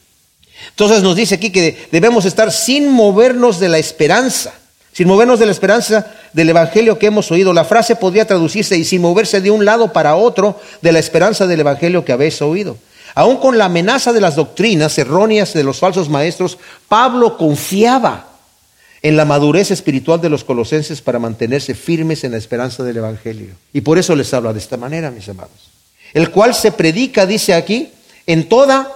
[SPEAKER 1] Entonces nos dice aquí que debemos estar sin movernos de la esperanza, sin movernos de la esperanza del Evangelio que hemos oído. La frase podría traducirse y sin moverse de un lado para otro de la esperanza del Evangelio que habéis oído. Aún con la amenaza de las doctrinas erróneas de los falsos maestros, Pablo confiaba en la madurez espiritual de los colosenses para mantenerse firmes en la esperanza del Evangelio. Y por eso les habla de esta manera, mis amados el cual se predica, dice aquí, en toda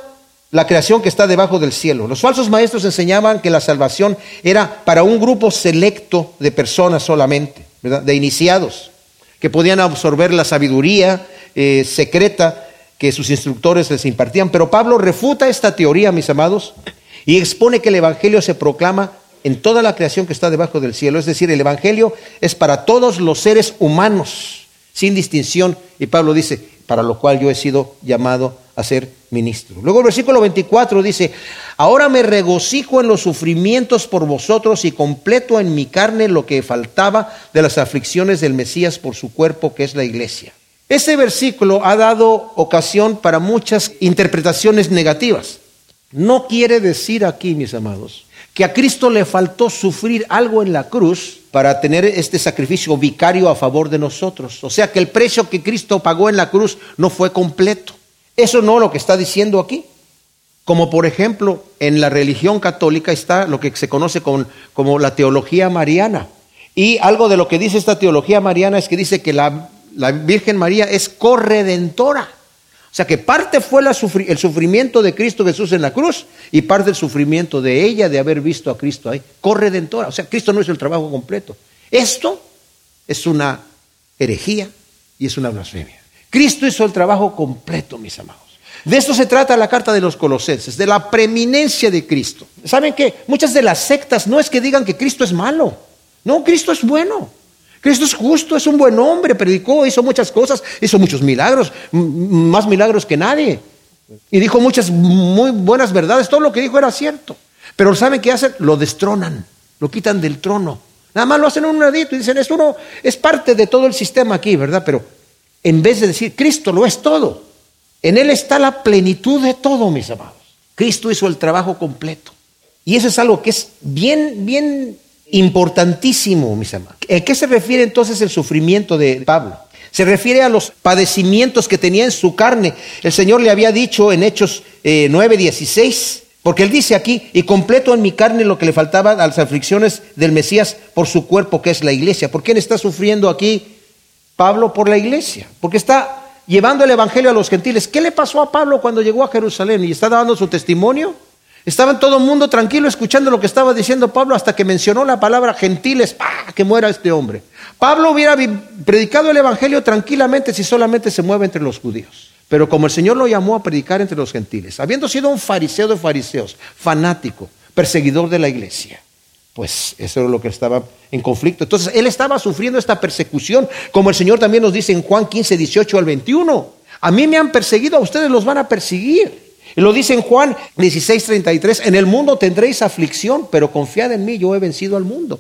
[SPEAKER 1] la creación que está debajo del cielo. Los falsos maestros enseñaban que la salvación era para un grupo selecto de personas solamente, de iniciados, que podían absorber la sabiduría eh, secreta que sus instructores les impartían. Pero Pablo refuta esta teoría, mis amados, y expone que el Evangelio se proclama en toda la creación que está debajo del cielo. Es decir, el Evangelio es para todos los seres humanos, sin distinción. Y Pablo dice, para lo cual yo he sido llamado a ser ministro. Luego el versículo 24 dice, ahora me regocijo en los sufrimientos por vosotros y completo en mi carne lo que faltaba de las aflicciones del Mesías por su cuerpo, que es la iglesia. Este versículo ha dado ocasión para muchas interpretaciones negativas. No quiere decir aquí, mis amados, que a Cristo le faltó sufrir algo en la cruz para tener este sacrificio vicario a favor de nosotros. O sea que el precio que Cristo pagó en la cruz no fue completo. Eso no es lo que está diciendo aquí. Como por ejemplo, en la religión católica está lo que se conoce como la teología mariana. Y algo de lo que dice esta teología mariana es que dice que la, la Virgen María es corredentora. O sea que parte fue el sufrimiento de Cristo Jesús en la cruz y parte del sufrimiento de ella de haber visto a Cristo ahí. Corredentora. O sea, Cristo no hizo el trabajo completo. Esto es una herejía y es una blasfemia. Cristo hizo el trabajo completo, mis amados. De esto se trata la carta de los colosenses, de la preeminencia de Cristo. ¿Saben qué? Muchas de las sectas no es que digan que Cristo es malo. No, Cristo es bueno. Cristo es justo, es un buen hombre, predicó, hizo muchas cosas, hizo muchos milagros, más milagros que nadie. Y dijo muchas muy buenas verdades, todo lo que dijo era cierto. Pero ¿saben qué hacen? Lo destronan, lo quitan del trono. Nada más lo hacen un ladito y dicen, es uno, es parte de todo el sistema aquí, ¿verdad? Pero en vez de decir, Cristo lo es todo, en Él está la plenitud de todo, mis amados. Cristo hizo el trabajo completo. Y eso es algo que es bien, bien importantísimo, mis amados. ¿A qué se refiere entonces el sufrimiento de Pablo? Se refiere a los padecimientos que tenía en su carne. El Señor le había dicho en Hechos eh, 9:16, porque él dice aquí, y completo en mi carne lo que le faltaba a las aflicciones del Mesías por su cuerpo, que es la iglesia. ¿Por quién está sufriendo aquí Pablo? Por la iglesia. Porque está llevando el Evangelio a los gentiles. ¿Qué le pasó a Pablo cuando llegó a Jerusalén y está dando su testimonio? Estaba todo el mundo tranquilo escuchando lo que estaba diciendo Pablo hasta que mencionó la palabra gentiles, ¡pah! que muera este hombre. Pablo hubiera predicado el Evangelio tranquilamente si solamente se mueve entre los judíos. Pero como el Señor lo llamó a predicar entre los gentiles, habiendo sido un fariseo de fariseos, fanático, perseguidor de la iglesia, Pues eso era lo que estaba en conflicto. Entonces él estaba sufriendo esta persecución, como el Señor también nos dice en Juan 15, 18 al 21. A mí me han perseguido, a ustedes los van a perseguir. Y lo dice en Juan 16, 33, en el mundo tendréis aflicción, pero confiad en mí, yo he vencido al mundo.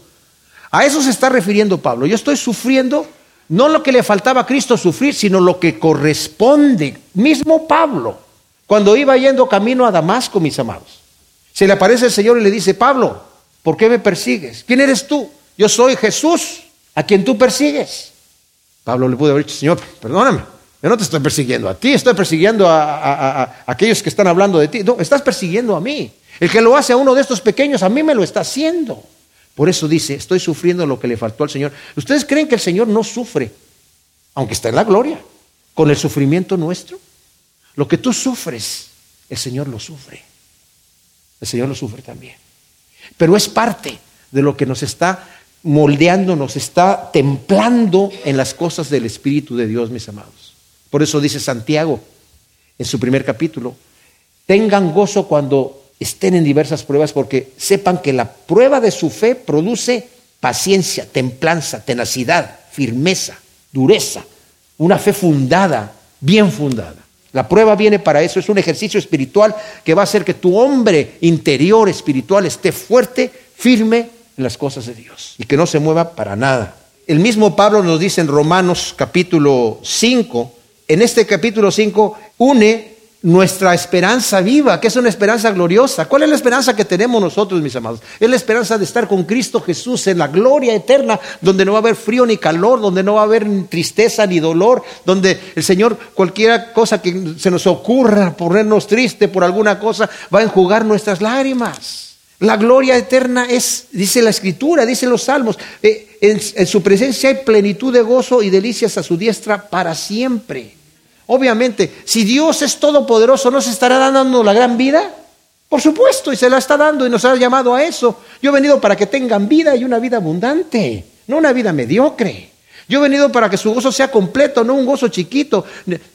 [SPEAKER 1] A eso se está refiriendo Pablo. Yo estoy sufriendo no lo que le faltaba a Cristo sufrir, sino lo que corresponde. Mismo Pablo, cuando iba yendo camino a Damasco, mis amados, se le aparece el Señor y le dice, Pablo, ¿por qué me persigues? ¿Quién eres tú? Yo soy Jesús, a quien tú persigues. Pablo le pudo haber dicho, Señor, perdóname, yo no te estoy persiguiendo a ti, estoy persiguiendo a, a, aquellos que están hablando de ti. No, estás persiguiendo a mí. El que lo hace a uno de estos pequeños, a mí me lo está haciendo. Por eso dice, estoy sufriendo lo que le faltó al Señor. ¿Ustedes creen que el Señor no sufre, aunque está en la gloria, con el sufrimiento nuestro? Lo que tú sufres, el Señor lo sufre. El Señor lo sufre también. Pero es parte de lo que nos está moldeando, nos está templando en las cosas del Espíritu de Dios, mis amados. Por eso dice Santiago en su primer capítulo, tengan gozo cuando estén en diversas pruebas porque sepan que la prueba de su fe produce paciencia, templanza, tenacidad, firmeza, dureza, una fe fundada, bien fundada. La prueba viene para eso, es un ejercicio espiritual que va a hacer que tu hombre interior espiritual esté fuerte, firme en las cosas de Dios y que no se mueva para nada. El mismo Pablo nos dice en Romanos capítulo 5, en este capítulo 5 une nuestra esperanza viva, que es una esperanza gloriosa. ¿Cuál es la esperanza que tenemos nosotros, mis amados? Es la esperanza de estar con Cristo Jesús en la gloria eterna, donde no va a haber frío ni calor, donde no va a haber tristeza ni dolor, donde el Señor, cualquier cosa que se nos ocurra, ponernos triste por alguna cosa, va a enjugar nuestras lágrimas. La gloria eterna es, dice la Escritura, dice los Salmos, eh, en su presencia hay plenitud de gozo y delicias a su diestra para siempre. Obviamente, si Dios es todopoderoso, ¿no se estará dando la gran vida? Por supuesto, y se la está dando y nos ha llamado a eso. Yo he venido para que tengan vida y una vida abundante, no una vida mediocre. Yo he venido para que su gozo sea completo, no un gozo chiquito,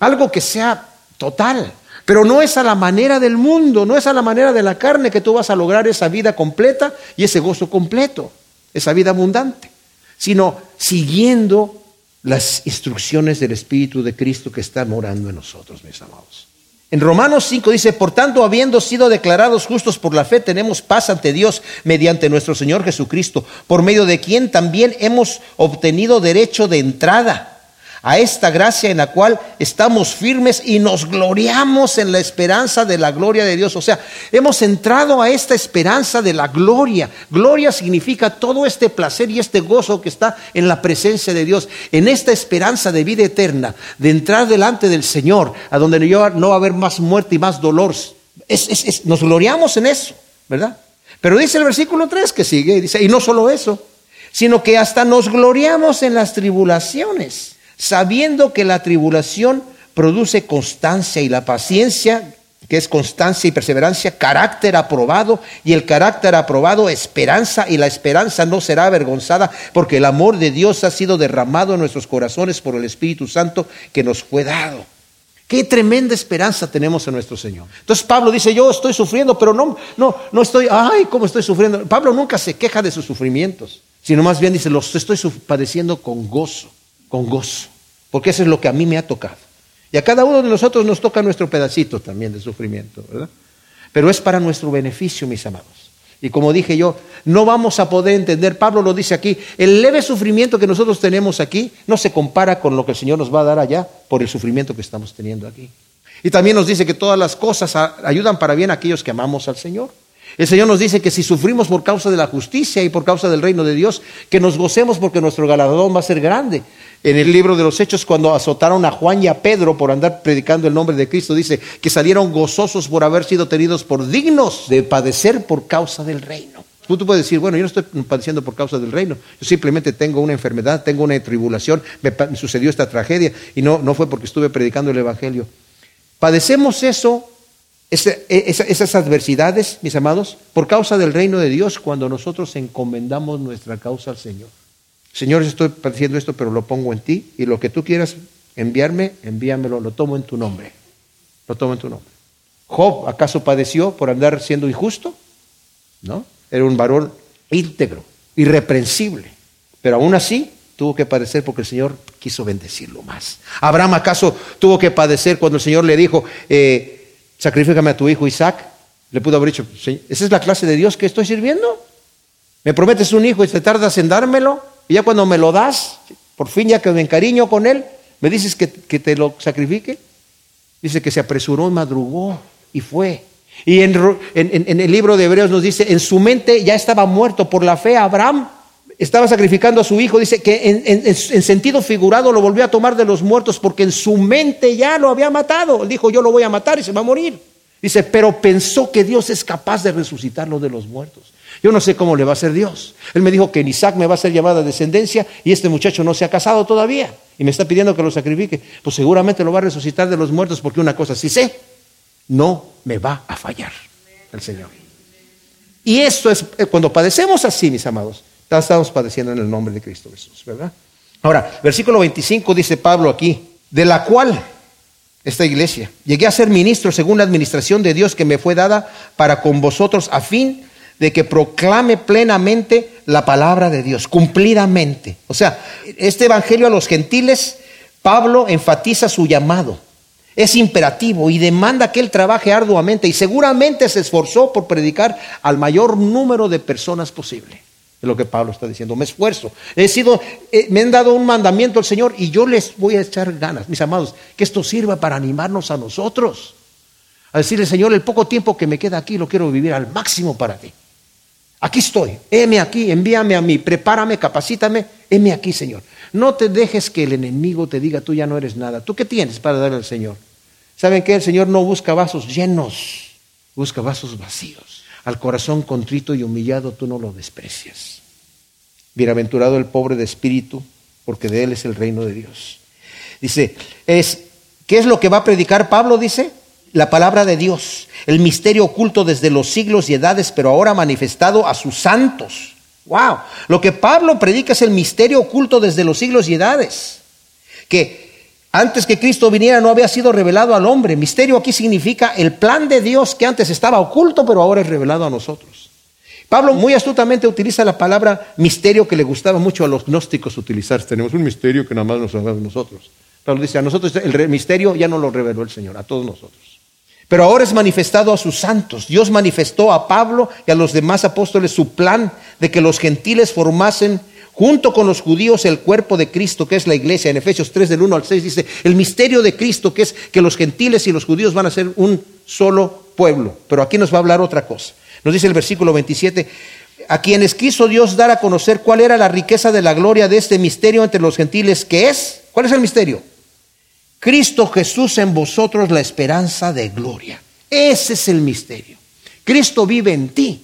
[SPEAKER 1] algo que sea total. Pero no es a la manera del mundo, no es a la manera de la carne que tú vas a lograr esa vida completa y ese gozo completo, esa vida abundante, sino siguiendo las instrucciones del Espíritu de Cristo que está morando en nosotros, mis amados. En Romanos 5 dice, por tanto, habiendo sido declarados justos por la fe, tenemos paz ante Dios mediante nuestro Señor Jesucristo, por medio de quien también hemos obtenido derecho de entrada a esta gracia en la cual estamos firmes y nos gloriamos en la esperanza de la gloria de Dios. O sea, hemos entrado a esta esperanza de la gloria. Gloria significa todo este placer y este gozo que está en la presencia de Dios, en esta esperanza de vida eterna, de entrar delante del Señor, a donde no va a haber más muerte y más dolor. nos gloriamos en eso, ¿verdad? Pero dice el versículo 3 que sigue, dice, y no solo eso, sino que hasta nos gloriamos en las tribulaciones sabiendo que la tribulación produce constancia y la paciencia, que es constancia y perseverancia, carácter aprobado y el carácter aprobado, esperanza y la esperanza no será avergonzada porque el amor de Dios ha sido derramado en nuestros corazones por el Espíritu Santo que nos fue dado. Qué tremenda esperanza tenemos en nuestro Señor. Entonces Pablo dice, yo estoy sufriendo, pero no, no, no estoy, ay, ¿cómo estoy sufriendo? Pablo nunca se queja de sus sufrimientos, sino más bien dice, los estoy padeciendo con gozo con gozo, porque eso es lo que a mí me ha tocado. Y a cada uno de nosotros nos toca nuestro pedacito también de sufrimiento, ¿verdad? Pero es para nuestro beneficio, mis amados. Y como dije yo, no vamos a poder entender, Pablo lo dice aquí, el leve sufrimiento que nosotros tenemos aquí no se compara con lo que el Señor nos va a dar allá por el sufrimiento que estamos teniendo aquí. Y también nos dice que todas las cosas ayudan para bien a aquellos que amamos al Señor. El Señor nos dice que si sufrimos por causa de la justicia y por causa del reino de Dios, que nos gocemos porque nuestro galardón va a ser grande. En el libro de los Hechos, cuando azotaron a Juan y a Pedro por andar predicando el nombre de Cristo, dice que salieron gozosos por haber sido tenidos por dignos de padecer por causa del reino. Tú, puedes decir, bueno, yo no estoy padeciendo por causa del reino, yo simplemente tengo una enfermedad, tengo una tribulación, me, sucedió esta tragedia y no, no fue porque estuve predicando el Evangelio. Padecemos eso e, esas adversidades, mis amados, por causa del reino de Dios, cuando nosotros encomendamos nuestra causa al Señor. Señor, estoy padeciendo esto, pero lo pongo en ti, y lo que tú quieras enviarme, envíamelo, lo tomo en tu nombre. Lo tomo en tu nombre. Job, ¿acaso padeció por andar siendo injusto? ¿No? Era un varón íntegro, irreprensible. Pero aún así tuvo que padecer porque el Señor quiso bendecirlo más. Abraham acaso tuvo que padecer cuando el Señor le dijo, eh, sacrifícame a tu hijo Isaac. Le pudo haber dicho, ¿esa es la clase de Dios que estoy sirviendo? ¿Me prometes un hijo y te tardas en dármelo? Y ya cuando me lo das, por fin ya que me encariño con él, me dices que, te lo sacrifique. Dice que se apresuró y madrugó y fue. Y en, el libro de Hebreos nos dice, en su mente ya estaba muerto por la fe Abraham. Estaba sacrificando a su hijo. Dice que en, sentido figurado lo volvió a tomar de los muertos porque en su mente ya lo había matado. Él dijo, yo lo voy a matar y se va a morir. Dice, pero pensó que Dios es capaz de resucitarlo de los muertos. Yo no sé cómo le va a hacer Dios. Él me dijo que en Isaac me va a ser llamada descendencia y este muchacho no se ha casado todavía y me está pidiendo que lo sacrifique. Pues seguramente lo va a resucitar de los muertos porque una cosa sí sé, no me va a fallar el Señor. Y esto es, eh, cuando padecemos así, mis amados, estamos padeciendo en el nombre de Cristo Jesús, ¿verdad? Ahora, versículo 25 dice Pablo aquí, de la cual esta iglesia, llegué a ser ministro según la administración de Dios que me fue dada para con vosotros a fin de que proclame plenamente la palabra de Dios, cumplidamente. O sea, este evangelio a los gentiles, Pablo enfatiza su llamado. Es imperativo y demanda que él trabaje arduamente y seguramente se esforzó por predicar al mayor número de personas posible. Es lo que Pablo está diciendo. Me esfuerzo. He sido, eh, me han dado un mandamiento al Señor y yo les voy a echar ganas, mis amados, que esto sirva para animarnos a nosotros. A decirle, Señor, el poco tiempo que me queda aquí lo quiero vivir al máximo para ti. Aquí estoy, heme aquí, envíame a mí, prepárame, capacítame, heme aquí, Señor. No te dejes que el enemigo te diga, tú ya no eres nada. ¿Tú qué tienes para darle al Señor? ¿Saben qué? El Señor no busca vasos llenos, busca vasos vacíos. Al corazón contrito y humillado tú no lo desprecias. Bienaventurado el pobre de espíritu, porque de él es el reino de Dios. Dice, es, ¿qué es lo que va a predicar Pablo? Dice, la palabra de Dios, el misterio oculto desde los siglos y edades, pero ahora manifestado a sus santos. Wow, lo que Pablo predica es el misterio oculto desde los siglos y edades, que antes que Cristo viniera no había sido revelado al hombre. Misterio aquí significa el plan de Dios que antes estaba oculto, pero ahora es revelado a nosotros. Pablo muy astutamente utiliza la palabra misterio que le gustaba mucho a los gnósticos utilizar. Tenemos un misterio que nada más nos hablamos nosotros. Pablo dice, a nosotros el misterio ya no lo reveló el Señor, a todos nosotros. Pero ahora es manifestado a sus santos. Dios manifestó a Pablo y a los demás apóstoles su plan de que los gentiles formasen junto con los judíos el cuerpo de Cristo, que es la iglesia. En Efesios 3 del 1 al 6 dice, el misterio de Cristo, que es que los gentiles y los judíos van a ser un solo pueblo. Pero aquí nos va a hablar otra cosa. Nos dice el versículo 27, a quienes quiso Dios dar a conocer cuál era la riqueza de la gloria de este misterio entre los gentiles, que es, ¿cuál es el misterio? Cristo Jesús en vosotros la esperanza de gloria. Ese es el misterio. Cristo vive en ti.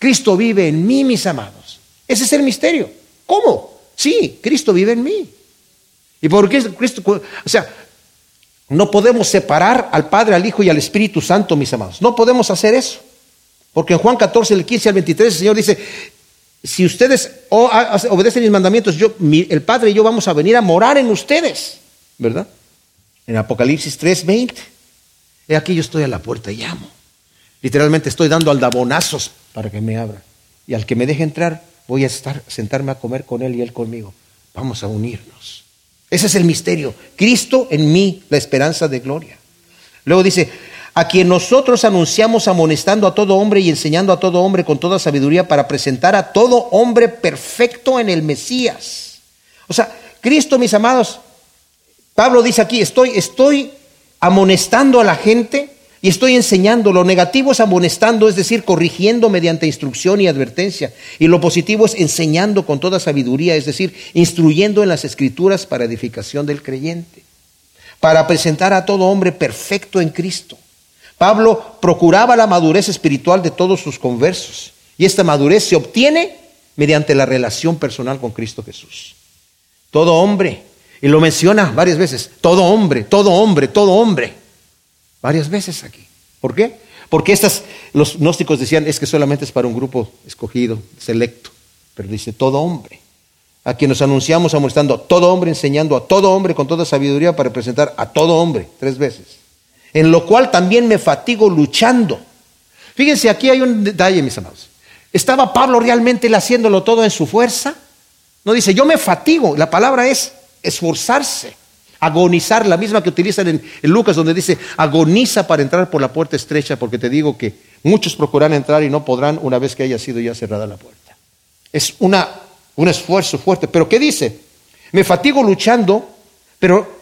[SPEAKER 1] Cristo vive en mí, mis amados. Ese es el misterio. ¿Cómo? Sí, Cristo vive en mí. ¿Y por qué Cristo? O sea, no podemos separar al Padre, al Hijo y al Espíritu Santo, mis amados. No podemos hacer eso. Porque en Juan 14, el 15 al 23, el Señor dice, si ustedes obedecen mis mandamientos, yo, el Padre y yo vamos a venir a morar en ustedes. ¿verdad? En Apocalipsis 3:20. He aquí yo estoy a la puerta y llamo. Literalmente estoy dando aldabonazos para que me abra. Y al que me deje entrar, voy a estar, sentarme a comer con él y él conmigo. Vamos a unirnos. Ese es el misterio. Cristo en mí, la esperanza de gloria. Luego dice, a quien nosotros anunciamos amonestando a todo hombre y enseñando a todo hombre con toda sabiduría para presentar a todo hombre perfecto en el Mesías. O sea, Cristo, mis amados, Pablo dice aquí, estoy, estoy amonestando a la gente y estoy enseñando. Lo negativo es amonestando, es decir, corrigiendo mediante instrucción y advertencia. Y lo positivo es enseñando con toda sabiduría, es decir, instruyendo en las escrituras para edificación del creyente, para presentar a todo hombre perfecto en Cristo. Pablo procuraba la madurez espiritual de todos sus conversos y esta madurez se obtiene mediante la relación personal con Cristo Jesús. Todo hombre y lo menciona varias veces. Todo hombre, todo hombre, todo hombre. Varias veces aquí. ¿Por qué? Porque estas, los gnósticos decían, es que solamente es para un grupo escogido, selecto. Pero dice todo hombre. A quien nos anunciamos amonestando a todo hombre, enseñando a todo hombre con toda sabiduría para presentar a todo hombre, tres veces. En lo cual también me fatigo luchando. Fíjense, aquí hay un detalle, mis amados. ¿Estaba Pablo realmente haciéndolo todo en su fuerza? No dice, yo me fatigo. La palabra es esforzarse, agonizar, la misma que utilizan en, Lucas, donde dice, agoniza para entrar por la puerta estrecha, porque te digo que muchos procurarán entrar y no podrán una vez que haya sido ya cerrada la puerta. Es una, un esfuerzo fuerte. Pero ¿qué dice? Me fatigo luchando, pero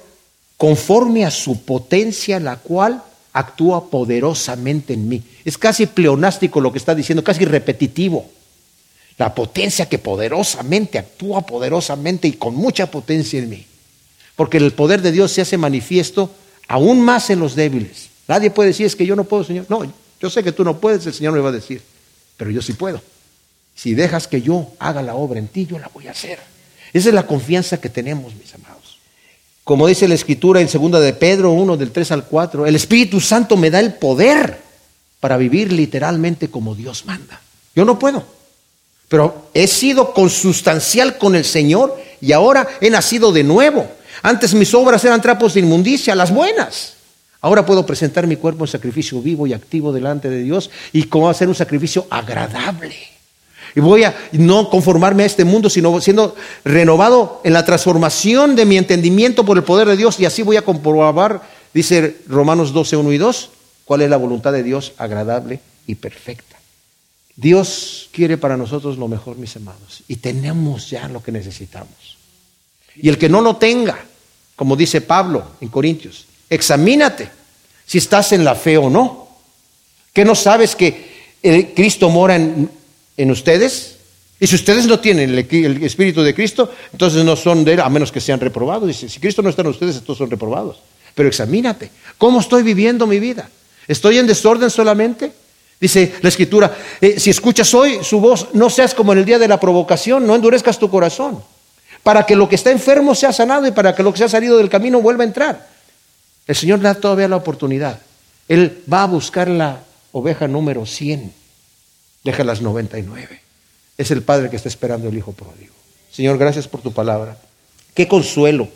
[SPEAKER 1] conforme a su potencia, la cual actúa poderosamente en mí. Es casi pleonástico lo que está diciendo, casi repetitivo. La potencia que poderosamente actúa poderosamente y con mucha potencia en mí. Porque el poder de Dios se hace manifiesto aún más en los débiles. Nadie puede decir es que yo no puedo, Señor. No, yo sé que tú no puedes, el Señor me va a decir, pero yo sí puedo. Si dejas que yo haga la obra en ti, yo la voy a hacer. Esa es la confianza que tenemos, mis amados. Como dice la escritura en segunda de Pedro 1 del 3 al 4, el Espíritu Santo me da el poder para vivir literalmente como Dios manda. Yo no puedo, pero he sido consustancial con el Señor y ahora he nacido de nuevo. Antes mis obras eran trapos de inmundicia, las buenas. Ahora puedo presentar mi cuerpo en sacrificio vivo y activo delante de Dios y cómo hacer un sacrificio agradable. Y voy a no conformarme a este mundo, sino siendo renovado en la transformación de mi entendimiento por el poder de Dios. Y así voy a comprobar, dice Romanos 12, 1 y 2, cuál es la voluntad de Dios agradable y perfecta. Dios quiere para nosotros lo mejor, mis amados. Y tenemos ya lo que necesitamos. Y el que no lo tenga, como dice Pablo en Corintios, examínate si estás en la fe o no. ¿Que no sabes que el Cristo mora en en ustedes. Y si ustedes no tienen el, Espíritu de Cristo, entonces no son de Él, a menos que sean reprobados. Dice, si Cristo no está en ustedes, estos son reprobados. Pero examínate, ¿cómo estoy viviendo mi vida? ¿Estoy en desorden solamente? Dice la Escritura, eh, si escuchas hoy su voz, no seas como en el día de la provocación, no endurezcas tu corazón, para que lo que está enfermo sea sanado y para que lo que se ha salido del camino vuelva a entrar. El Señor da todavía la oportunidad. Él va a buscar la oveja número 100 deja las 99. Es el Padre que está esperando el Hijo pródigo. Señor, gracias por tu palabra. Qué consuelo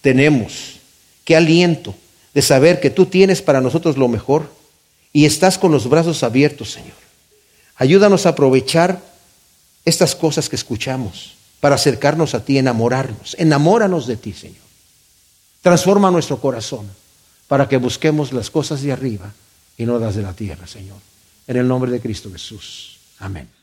[SPEAKER 1] tenemos, qué aliento de saber que tú tienes para nosotros lo mejor y estás con los brazos abiertos, Señor. Ayúdanos a aprovechar estas cosas que escuchamos para acercarnos a ti, enamorarnos. Enamóranos de ti, Señor. Transforma nuestro corazón para que busquemos las cosas de arriba y no las de la tierra, Señor. En el nombre de Cristo Jesús. Amén.